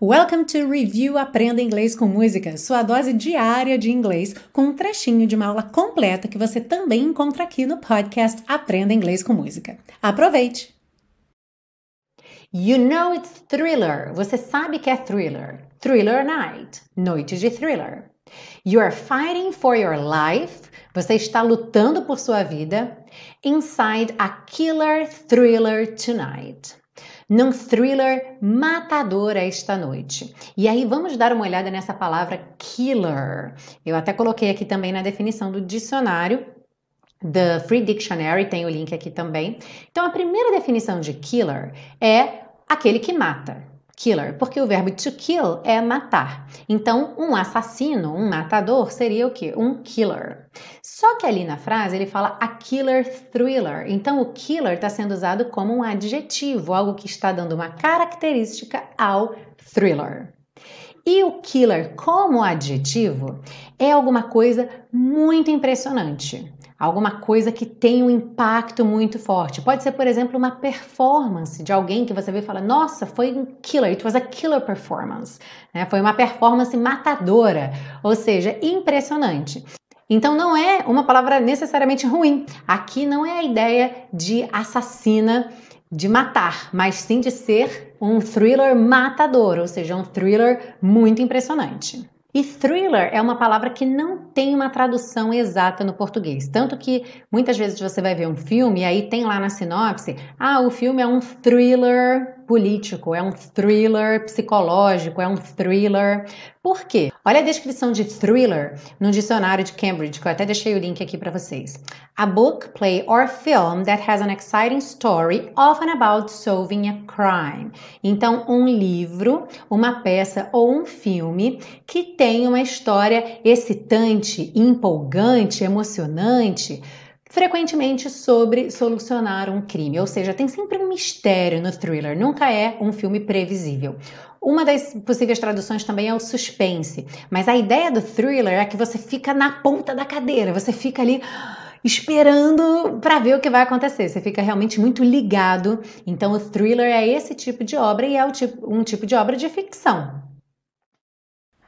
Welcome to Review Aprenda Inglês com Música, sua dose diária de inglês, com um trechinho de uma aula completa que você também encontra aqui no podcast Aprenda Inglês com Música. Aproveite! You know it's thriller. Você sabe que é thriller. Thriller night. Noite de thriller. You are fighting for your life. Você está lutando por sua vida. Inside a killer thriller tonight num thriller matador esta noite. E aí vamos dar uma olhada nessa palavra killer. Eu até coloquei aqui também na definição do dicionário The Free Dictionary, tem o link aqui também. Então, a primeira definição de killer é aquele que mata killer, porque o verbo to kill é matar. Então, um assassino, um matador, seria o quê? Um killer. Só que ali na frase ele fala a killer thriller. Então, o killer está sendo usado como um adjetivo, algo que está dando uma característica ao thriller. E o killer como adjetivo é alguma coisa muito impressionante alguma coisa que tem um impacto muito forte. Pode ser, por exemplo, uma performance de alguém que você vê e fala: Nossa, foi um killer, it was a killer performance. Né? Foi uma performance matadora, ou seja, impressionante. Então não é uma palavra necessariamente ruim. Aqui não é a ideia de assassina, de matar, mas sim de ser um thriller matador, ou seja, um thriller muito impressionante. E thriller é uma palavra que não tem uma tradução exata no português. Tanto que muitas vezes você vai ver um filme e aí tem lá na sinopse: ah, o filme é um thriller político, é um thriller psicológico, é um thriller. Por quê? Olha a descrição de thriller no dicionário de Cambridge, que eu até deixei o link aqui para vocês. A book, play or film that has an exciting story, often about solving a crime. Então, um livro, uma peça ou um filme que tem uma história excitante, empolgante, emocionante frequentemente sobre solucionar um crime, ou seja, tem sempre um mistério no thriller, nunca é um filme previsível. Uma das possíveis traduções também é o suspense, mas a ideia do thriller é que você fica na ponta da cadeira, você fica ali esperando para ver o que vai acontecer. Você fica realmente muito ligado. Então, o thriller é esse tipo de obra e é tipo, um tipo de obra de ficção.